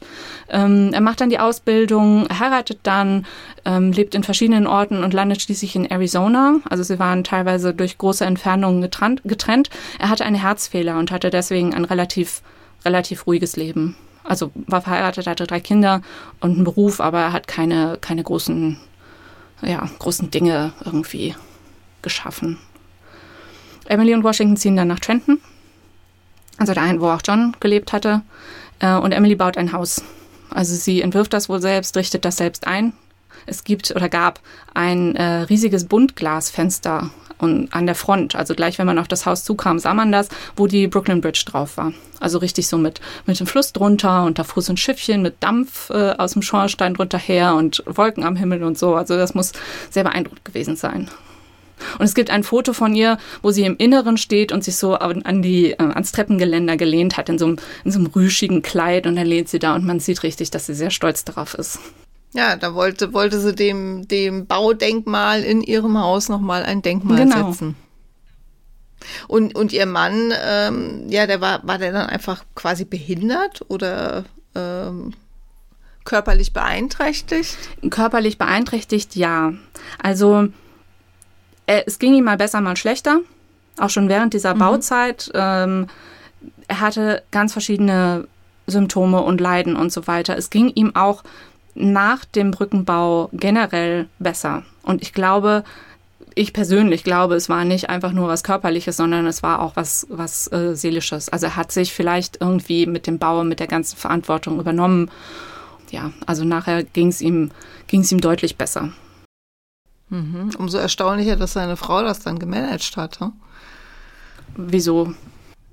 Ähm, er macht dann die Ausbildung, heiratet dann, ähm, lebt in verschiedenen Orten und landet schließlich in Arizona. Also sie waren teilweise durch große Entfernungen getrennt. getrennt. Er hatte einen Herzfehler und hatte deswegen ein relativ, relativ ruhiges Leben. Also war verheiratet, hatte drei Kinder und einen Beruf, aber er hat keine, keine großen, ja, großen Dinge irgendwie geschaffen. Emily und Washington ziehen dann nach Trenton also dahin, wo auch John gelebt hatte. Äh, und Emily baut ein Haus. Also sie entwirft das wohl selbst, richtet das selbst ein. Es gibt oder gab ein äh, riesiges Buntglasfenster und an der Front, also gleich wenn man auf das Haus zukam, sah man das, wo die Brooklyn Bridge drauf war. Also richtig so mit, mit dem Fluss drunter und da fuhr so ein Schiffchen mit Dampf äh, aus dem Schornstein drunter her und Wolken am Himmel und so. Also das muss sehr beeindruckend gewesen sein. Und es gibt ein Foto von ihr, wo sie im Inneren steht und sich so an die, äh, ans Treppengeländer gelehnt hat, in so, einem, in so einem rüschigen Kleid. Und dann lehnt sie da und man sieht richtig, dass sie sehr stolz darauf ist. Ja, da wollte, wollte sie dem, dem Baudenkmal in ihrem Haus nochmal ein Denkmal genau. setzen. Und, und ihr Mann, ähm, ja, der war, war der dann einfach quasi behindert oder ähm, körperlich beeinträchtigt? Körperlich beeinträchtigt, ja. Also äh, es ging ihm mal besser, mal schlechter. Auch schon während dieser mhm. Bauzeit. Ähm, er hatte ganz verschiedene Symptome und Leiden und so weiter. Es ging ihm auch nach dem Brückenbau generell besser. Und ich glaube, ich persönlich glaube, es war nicht einfach nur was Körperliches, sondern es war auch was, was äh, Seelisches. Also er hat sich vielleicht irgendwie mit dem Bau, mit der ganzen Verantwortung übernommen. Ja, also nachher ging es ihm, ging's ihm deutlich besser. Mhm. Umso erstaunlicher, dass seine Frau das dann gemanagt hat. Hm? Wieso?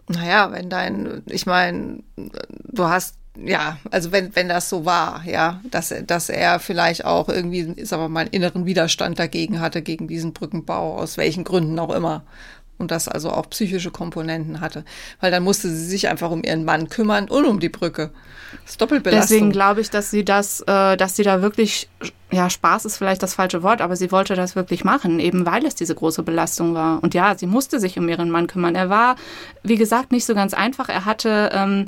Naja, wenn dein, ich meine, du hast, ja, also wenn, wenn das so war, ja, dass, dass er vielleicht auch irgendwie, sagen wir mal, einen inneren Widerstand dagegen hatte, gegen diesen Brückenbau, aus welchen Gründen auch immer und das also auch psychische Komponenten hatte. Weil dann musste sie sich einfach um ihren Mann kümmern und um die Brücke. Das ist Doppelbelastung. Deswegen glaube ich, dass sie das, äh, dass sie da wirklich, ja, Spaß ist vielleicht das falsche Wort, aber sie wollte das wirklich machen, eben weil es diese große Belastung war. Und ja, sie musste sich um ihren Mann kümmern. Er war, wie gesagt, nicht so ganz einfach. Er hatte ähm,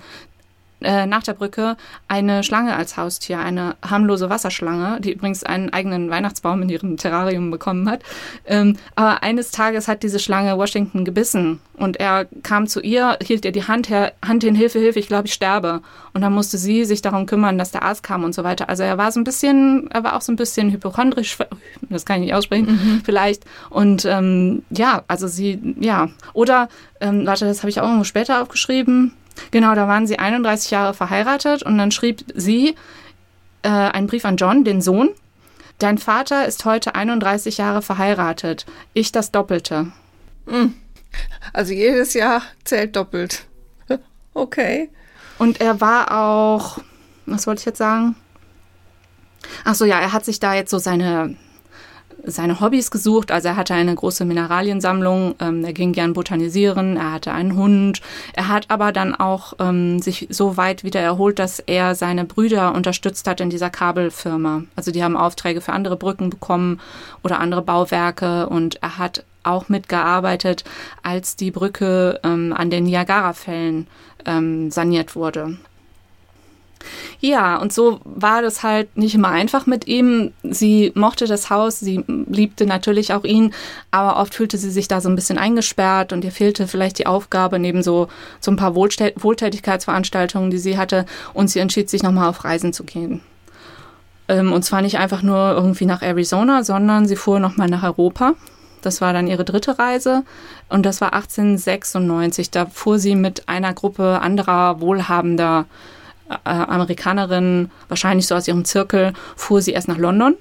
äh, nach der Brücke eine Schlange als Haustier, eine harmlose Wasserschlange, die übrigens einen eigenen Weihnachtsbaum in ihrem Terrarium bekommen hat. Ähm, aber eines Tages hat diese Schlange Washington gebissen und er kam zu ihr, hielt ihr die Hand her, Hand hin, Hilfe, Hilfe, ich glaube, ich sterbe. Und dann musste sie sich darum kümmern, dass der Arzt kam und so weiter. Also er war so ein bisschen, er war auch so ein bisschen hypochondrisch, das kann ich nicht aussprechen, mhm. vielleicht. Und ähm, ja, also sie, ja. Oder, ähm, warte, das habe ich auch noch später aufgeschrieben Genau, da waren sie 31 Jahre verheiratet und dann schrieb sie äh, einen Brief an John, den Sohn. Dein Vater ist heute 31 Jahre verheiratet. Ich das Doppelte. Hm. Also jedes Jahr zählt doppelt. Okay. Und er war auch, was wollte ich jetzt sagen? Ach so, ja, er hat sich da jetzt so seine seine Hobbys gesucht. Also er hatte eine große Mineraliensammlung, ähm, er ging gern botanisieren, er hatte einen Hund. Er hat aber dann auch ähm, sich so weit wieder erholt, dass er seine Brüder unterstützt hat in dieser Kabelfirma. Also die haben Aufträge für andere Brücken bekommen oder andere Bauwerke und er hat auch mitgearbeitet, als die Brücke ähm, an den Niagara-Fällen ähm, saniert wurde. Ja, und so war das halt nicht immer einfach mit ihm. Sie mochte das Haus, sie liebte natürlich auch ihn, aber oft fühlte sie sich da so ein bisschen eingesperrt und ihr fehlte vielleicht die Aufgabe neben so, so ein paar Wohltätigkeitsveranstaltungen, die sie hatte, und sie entschied sich nochmal auf Reisen zu gehen. Ähm, und zwar nicht einfach nur irgendwie nach Arizona, sondern sie fuhr nochmal nach Europa. Das war dann ihre dritte Reise und das war 1896. Da fuhr sie mit einer Gruppe anderer wohlhabender äh, Amerikanerin, wahrscheinlich so aus ihrem Zirkel, fuhr sie erst nach London,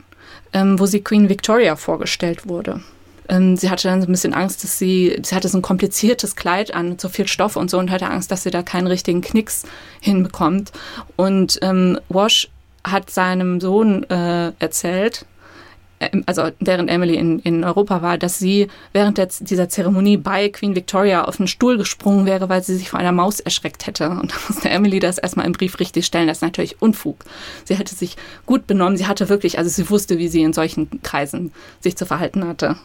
ähm, wo sie Queen Victoria vorgestellt wurde. Ähm, sie hatte dann so ein bisschen Angst, dass sie, sie hatte so ein kompliziertes Kleid an, mit so viel Stoff und so und hatte Angst, dass sie da keinen richtigen Knicks hinbekommt. Und ähm, Wash hat seinem Sohn äh, erzählt, also während Emily in, in Europa war, dass sie während der, dieser Zeremonie bei Queen Victoria auf den Stuhl gesprungen wäre, weil sie sich vor einer Maus erschreckt hätte. Und da musste Emily das erstmal im Brief richtig stellen. Das ist natürlich Unfug. Sie hätte sich gut benommen. Sie hatte wirklich, also sie wusste, wie sie in solchen Kreisen sich zu verhalten hatte.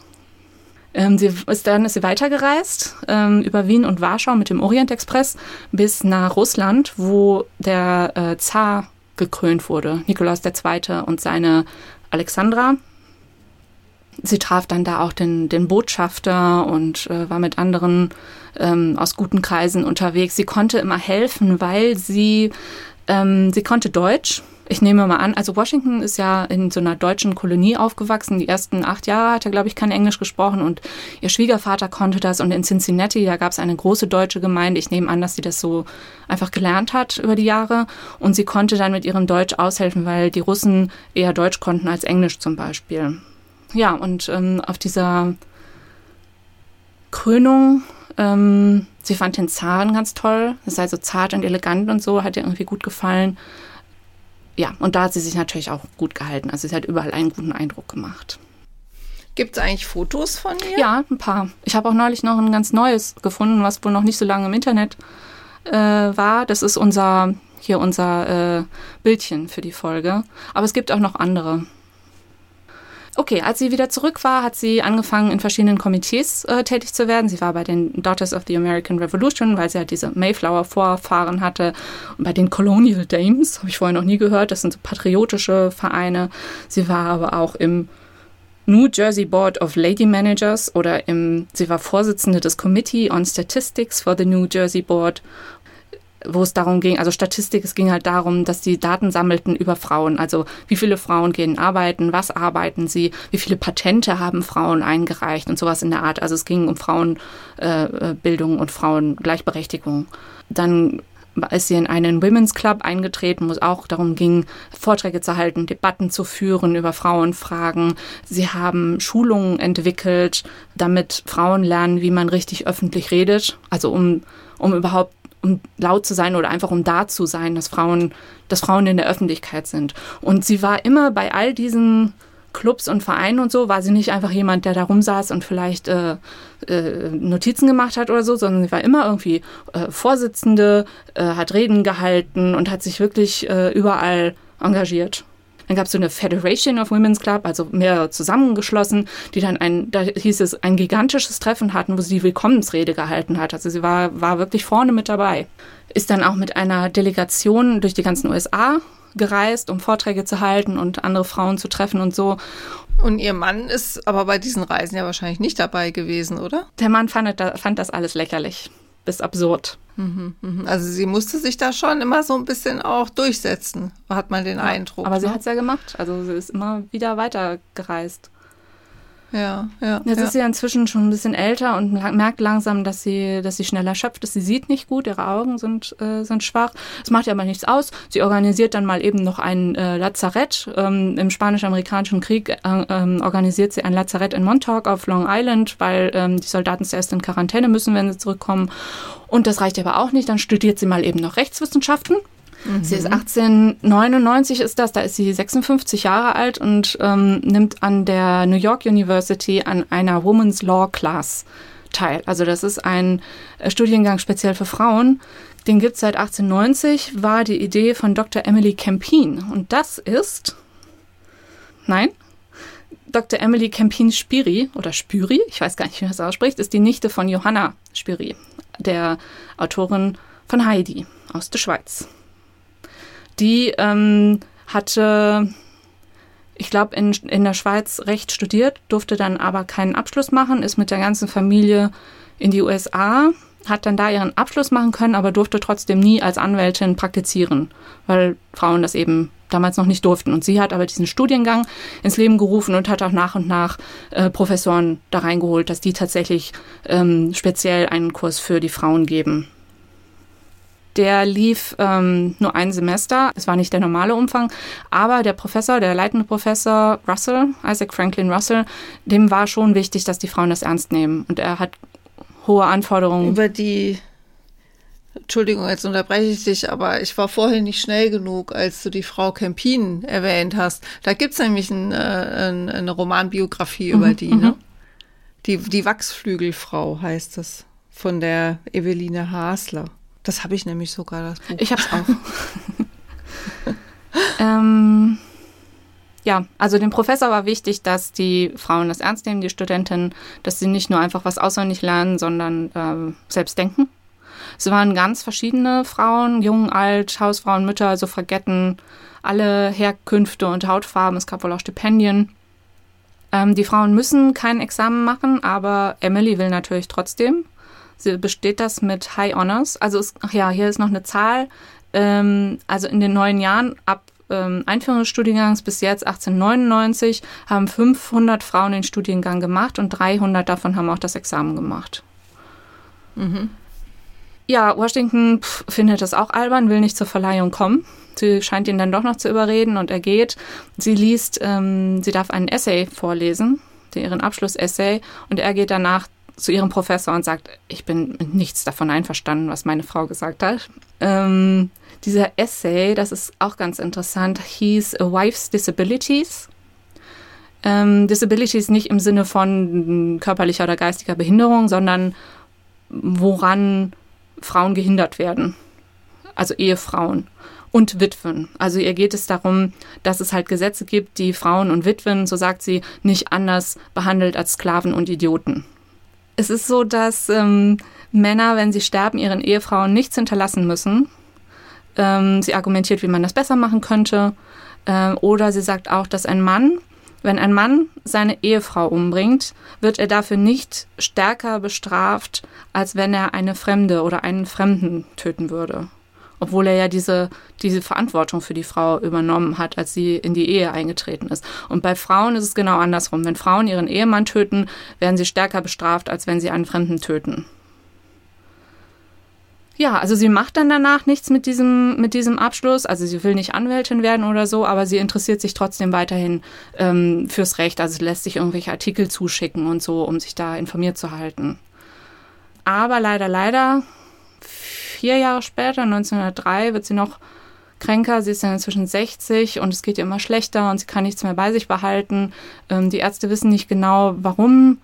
Ähm, sie ist, dann ist sie weitergereist ähm, über Wien und Warschau mit dem Orientexpress bis nach Russland, wo der äh, Zar gekrönt wurde, Nikolaus II. und seine Alexandra. Sie traf dann da auch den, den Botschafter und äh, war mit anderen ähm, aus guten Kreisen unterwegs. Sie konnte immer helfen, weil sie, ähm, sie konnte Deutsch ich nehme mal an, also Washington ist ja in so einer deutschen Kolonie aufgewachsen. Die ersten acht Jahre hat er, glaube ich, kein Englisch gesprochen und ihr Schwiegervater konnte das. Und in Cincinnati, da gab es eine große deutsche Gemeinde. Ich nehme an, dass sie das so einfach gelernt hat über die Jahre. Und sie konnte dann mit ihrem Deutsch aushelfen, weil die Russen eher Deutsch konnten als Englisch zum Beispiel. Ja, und ähm, auf dieser Krönung ähm, sie fand den Zaren ganz toll. Das sei so zart und elegant und so, hat ihr irgendwie gut gefallen ja, und da hat sie sich natürlich auch gut gehalten. Also sie hat überall einen guten Eindruck gemacht. Gibt es eigentlich Fotos von ihr? Ja, ein paar. Ich habe auch neulich noch ein ganz neues gefunden, was wohl noch nicht so lange im Internet äh, war. Das ist unser hier unser äh, Bildchen für die Folge. Aber es gibt auch noch andere. Okay, als sie wieder zurück war, hat sie angefangen, in verschiedenen Komitees äh, tätig zu werden. Sie war bei den Daughters of the American Revolution, weil sie halt diese Mayflower-Vorfahren hatte. Und bei den Colonial Dames, habe ich vorher noch nie gehört, das sind so patriotische Vereine. Sie war aber auch im New Jersey Board of Lady Managers oder im, sie war Vorsitzende des Committee on Statistics for the New Jersey Board wo es darum ging, also Statistik, es ging halt darum, dass die Daten sammelten über Frauen. Also wie viele Frauen gehen arbeiten, was arbeiten sie, wie viele Patente haben Frauen eingereicht und sowas in der Art. Also es ging um Frauenbildung äh, und Frauengleichberechtigung. Dann ist sie in einen Women's Club eingetreten, wo es auch darum ging, Vorträge zu halten, Debatten zu führen über Frauenfragen. Sie haben Schulungen entwickelt, damit Frauen lernen, wie man richtig öffentlich redet, also um, um überhaupt um laut zu sein oder einfach um da zu sein, dass Frauen, dass Frauen in der Öffentlichkeit sind. Und sie war immer bei all diesen Clubs und Vereinen und so, war sie nicht einfach jemand, der da rumsaß und vielleicht äh, äh, Notizen gemacht hat oder so, sondern sie war immer irgendwie äh, Vorsitzende, äh, hat Reden gehalten und hat sich wirklich äh, überall engagiert. Dann gab es so eine Federation of Women's Club, also mehr zusammengeschlossen, die dann ein, da hieß es, ein gigantisches Treffen hatten, wo sie die Willkommensrede gehalten hat. Also sie war, war wirklich vorne mit dabei. Ist dann auch mit einer Delegation durch die ganzen USA gereist, um Vorträge zu halten und andere Frauen zu treffen und so. Und ihr Mann ist aber bei diesen Reisen ja wahrscheinlich nicht dabei gewesen, oder? Der Mann fand, fand das alles lächerlich bis absurd. Mhm, mhm. Also sie musste sich da schon immer so ein bisschen auch durchsetzen, hat man den ja, Eindruck. Aber ne? sie hat es ja gemacht. Also sie ist immer wieder weitergereist. Ja, ja. Jetzt ja. ist sie inzwischen schon ein bisschen älter und merkt langsam, dass sie, dass sie schneller schöpft, dass sie sieht nicht gut, ihre Augen sind, äh, sind schwach. Es macht ihr aber nichts aus. Sie organisiert dann mal eben noch ein äh, Lazarett. Ähm, Im Spanisch-Amerikanischen Krieg äh, ähm, organisiert sie ein Lazarett in Montauk auf Long Island, weil ähm, die Soldaten zuerst in Quarantäne müssen, wenn sie zurückkommen. Und das reicht aber auch nicht. Dann studiert sie mal eben noch Rechtswissenschaften Mhm. Sie ist 1899 ist das, da ist sie 56 Jahre alt und ähm, nimmt an der New York University an einer Women's Law Class teil. Also das ist ein äh, Studiengang speziell für Frauen. Den gibt es seit 1890, war die Idee von Dr. Emily Campin. Und das ist, nein, Dr. Emily Campin Spiri oder Spüri, ich weiß gar nicht, wie man das ausspricht, ist die Nichte von Johanna Spiri, der Autorin von Heidi aus der Schweiz die ähm, hatte, ich glaube, in, in der Schweiz Recht studiert, durfte dann aber keinen Abschluss machen, ist mit der ganzen Familie in die USA, hat dann da ihren Abschluss machen können, aber durfte trotzdem nie als Anwältin praktizieren, weil Frauen das eben damals noch nicht durften. Und sie hat aber diesen Studiengang ins Leben gerufen und hat auch nach und nach äh, Professoren da reingeholt, dass die tatsächlich ähm, speziell einen Kurs für die Frauen geben. Der lief ähm, nur ein Semester. Es war nicht der normale Umfang. Aber der Professor, der leitende Professor Russell, Isaac Franklin Russell, dem war schon wichtig, dass die Frauen das ernst nehmen. Und er hat hohe Anforderungen. Über die Entschuldigung, jetzt unterbreche ich dich, aber ich war vorhin nicht schnell genug, als du die Frau Kempin erwähnt hast. Da gibt's nämlich ein, äh, ein, eine Romanbiografie mhm, über die, ne? Mhm. Die, die Wachsflügelfrau heißt es, von der Eveline Hasler. Das habe ich nämlich sogar, das Buch. Ich habe es auch. ähm, ja, also dem Professor war wichtig, dass die Frauen das ernst nehmen, die Studentinnen, dass sie nicht nur einfach was auswendig lernen, sondern äh, selbst denken. Es waren ganz verschiedene Frauen, jung, alt, Hausfrauen, Mütter, Suffragetten, alle Herkünfte und Hautfarben. Es gab wohl auch Stipendien. Ähm, die Frauen müssen kein Examen machen, aber Emily will natürlich trotzdem. Sie besteht das mit High Honors. Also, es, ach ja, hier ist noch eine Zahl. Ähm, also in den neun Jahren ab ähm, Einführung des Studiengangs bis jetzt 1899 haben 500 Frauen den Studiengang gemacht und 300 davon haben auch das Examen gemacht. Mhm. Ja, Washington pff, findet das auch albern, will nicht zur Verleihung kommen. Sie scheint ihn dann doch noch zu überreden und er geht. Sie liest, ähm, sie darf einen Essay vorlesen, ihren Abschlussessay, und er geht danach zu ihrem Professor und sagt, ich bin mit nichts davon einverstanden, was meine Frau gesagt hat. Ähm, dieser Essay, das ist auch ganz interessant, hieß A Wife's Disabilities. Ähm, Disabilities nicht im Sinne von körperlicher oder geistiger Behinderung, sondern woran Frauen gehindert werden. Also Ehefrauen und Witwen. Also ihr geht es darum, dass es halt Gesetze gibt, die Frauen und Witwen, so sagt sie, nicht anders behandelt als Sklaven und Idioten. Es ist so, dass ähm, Männer, wenn sie sterben, ihren Ehefrauen nichts hinterlassen müssen, ähm, sie argumentiert, wie man das besser machen könnte. Ähm, oder sie sagt auch, dass ein Mann, wenn ein Mann seine Ehefrau umbringt, wird er dafür nicht stärker bestraft, als wenn er eine Fremde oder einen Fremden töten würde. Obwohl er ja diese, diese Verantwortung für die Frau übernommen hat, als sie in die Ehe eingetreten ist. Und bei Frauen ist es genau andersrum. Wenn Frauen ihren Ehemann töten, werden sie stärker bestraft, als wenn sie einen Fremden töten ja, also sie macht dann danach nichts mit diesem, mit diesem Abschluss. Also sie will nicht Anwältin werden oder so, aber sie interessiert sich trotzdem weiterhin ähm, fürs Recht. Also sie lässt sich irgendwelche Artikel zuschicken und so, um sich da informiert zu halten. Aber leider, leider, vier Jahre später, 1903, wird sie noch kränker. Sie ist dann inzwischen 60 und es geht ihr immer schlechter und sie kann nichts mehr bei sich behalten. Ähm, die Ärzte wissen nicht genau, warum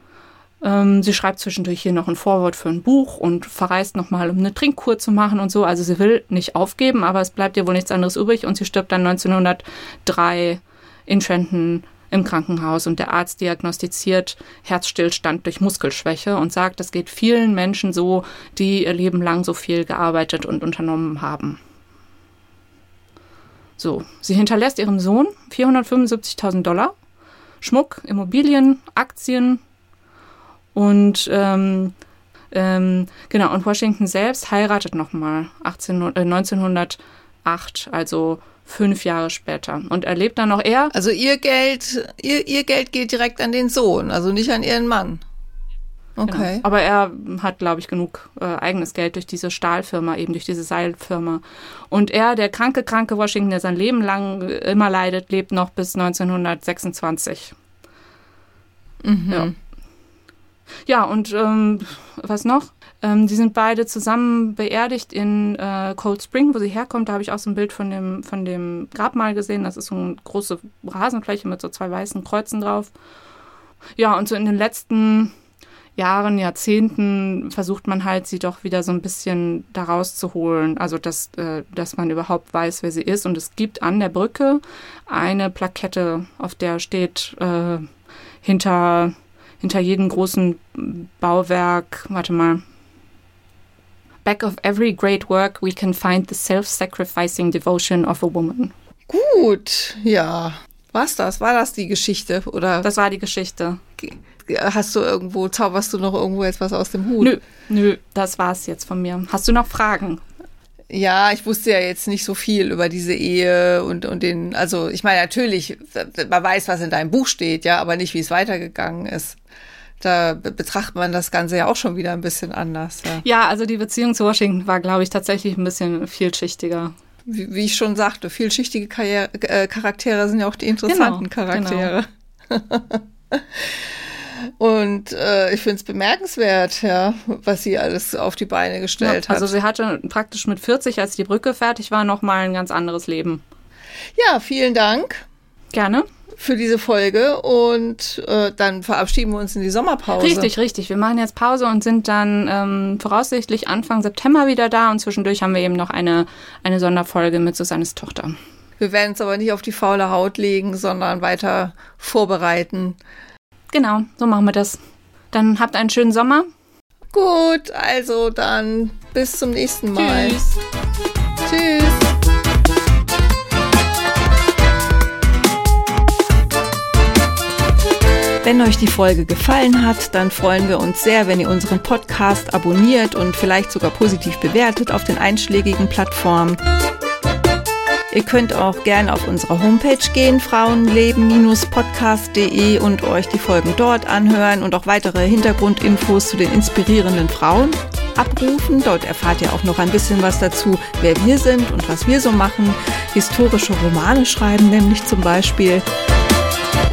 ähm, sie schreibt zwischendurch hier noch ein Vorwort für ein Buch und verreist nochmal, um eine Trinkkur zu machen und so. Also sie will nicht aufgeben, aber es bleibt ihr wohl nichts anderes übrig und sie stirbt dann 1903 in Trenton im Krankenhaus und der Arzt diagnostiziert Herzstillstand durch Muskelschwäche und sagt, das geht vielen Menschen so, die ihr Leben lang so viel gearbeitet und unternommen haben. So, sie hinterlässt ihrem Sohn 475.000 Dollar, Schmuck, Immobilien, Aktien, und ähm, ähm, genau, und Washington selbst heiratet nochmal äh, 1908, also fünf Jahre später. Und er lebt dann noch er. Also ihr Geld, ihr, ihr Geld geht direkt an den Sohn, also nicht an ihren Mann. Genau. Okay. Genau. Aber er hat, glaube ich, genug äh, eigenes Geld durch diese Stahlfirma, eben durch diese Seilfirma. Und er, der kranke, kranke Washington, der sein Leben lang immer leidet, lebt noch bis 1926. Mhm. Ja. Ja, und ähm, was noch? Ähm, die sind beide zusammen beerdigt in äh, Cold Spring, wo sie herkommt. Da habe ich auch so ein Bild von dem, von dem Grabmal gesehen. Das ist so eine große Rasenfläche mit so zwei weißen Kreuzen drauf. Ja, und so in den letzten Jahren, Jahrzehnten versucht man halt, sie doch wieder so ein bisschen da rauszuholen. Also, dass, äh, dass man überhaupt weiß, wer sie ist. Und es gibt an der Brücke eine Plakette, auf der steht äh, hinter hinter jedem großen Bauwerk, warte mal. Back of every great work we can find the self-sacrificing devotion of a woman. Gut, ja. Was das? War das die Geschichte oder? Das war die Geschichte. Hast du irgendwo, zauberst du noch irgendwo etwas aus dem Hut? Nö, nö, das war's jetzt von mir. Hast du noch Fragen? Ja, ich wusste ja jetzt nicht so viel über diese Ehe und, und den, also ich meine natürlich, man weiß, was in deinem Buch steht, ja, aber nicht, wie es weitergegangen ist. Da betrachtet man das Ganze ja auch schon wieder ein bisschen anders. Ja, ja also die Beziehung zu Washington war, glaube ich, tatsächlich ein bisschen vielschichtiger. Wie, wie ich schon sagte, vielschichtige Karriere, äh, Charaktere sind ja auch die interessanten genau, Charaktere. Genau. Und äh, ich finde es bemerkenswert, ja, was sie alles auf die Beine gestellt ja, also hat. Also sie hatte praktisch mit 40, als die Brücke fertig war, noch mal ein ganz anderes Leben. Ja, vielen Dank. Gerne. Für diese Folge und äh, dann verabschieden wir uns in die Sommerpause. Richtig, richtig. Wir machen jetzt Pause und sind dann ähm, voraussichtlich Anfang September wieder da und zwischendurch haben wir eben noch eine, eine Sonderfolge mit Susannes Tochter. Wir werden es aber nicht auf die faule Haut legen, sondern weiter vorbereiten. Genau, so machen wir das. Dann habt einen schönen Sommer. Gut, also dann bis zum nächsten Mal. Tschüss. Tschüss. Wenn euch die Folge gefallen hat, dann freuen wir uns sehr, wenn ihr unseren Podcast abonniert und vielleicht sogar positiv bewertet auf den einschlägigen Plattformen. Ihr könnt auch gerne auf unsere Homepage gehen, frauenleben-podcast.de und euch die Folgen dort anhören und auch weitere Hintergrundinfos zu den inspirierenden Frauen abrufen. Dort erfahrt ihr auch noch ein bisschen was dazu, wer wir sind und was wir so machen. Historische Romane schreiben nämlich zum Beispiel.